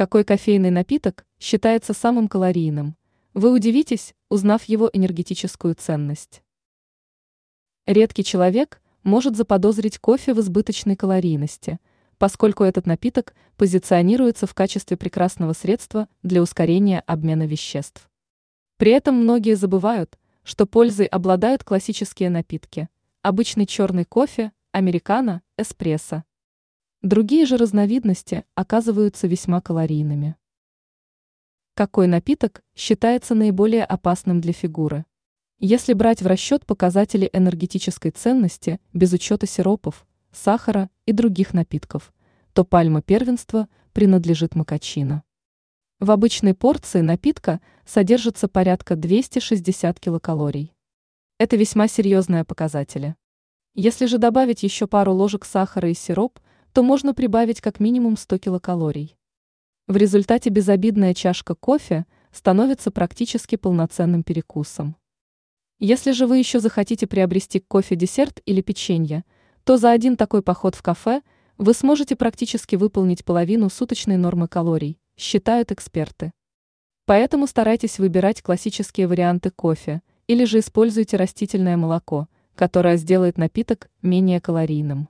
Какой кофейный напиток считается самым калорийным? Вы удивитесь, узнав его энергетическую ценность. Редкий человек может заподозрить кофе в избыточной калорийности, поскольку этот напиток позиционируется в качестве прекрасного средства для ускорения обмена веществ. При этом многие забывают, что пользой обладают классические напитки – обычный черный кофе, американо, эспрессо. Другие же разновидности оказываются весьма калорийными. Какой напиток считается наиболее опасным для фигуры? Если брать в расчет показатели энергетической ценности без учета сиропов, сахара и других напитков, то пальма первенства принадлежит макачино. В обычной порции напитка содержится порядка 260 килокалорий. Это весьма серьезные показатели. Если же добавить еще пару ложек сахара и сироп – то можно прибавить как минимум 100 килокалорий. В результате безобидная чашка кофе становится практически полноценным перекусом. Если же вы еще захотите приобрести кофе, десерт или печенье, то за один такой поход в кафе вы сможете практически выполнить половину суточной нормы калорий, считают эксперты. Поэтому старайтесь выбирать классические варианты кофе или же используйте растительное молоко, которое сделает напиток менее калорийным.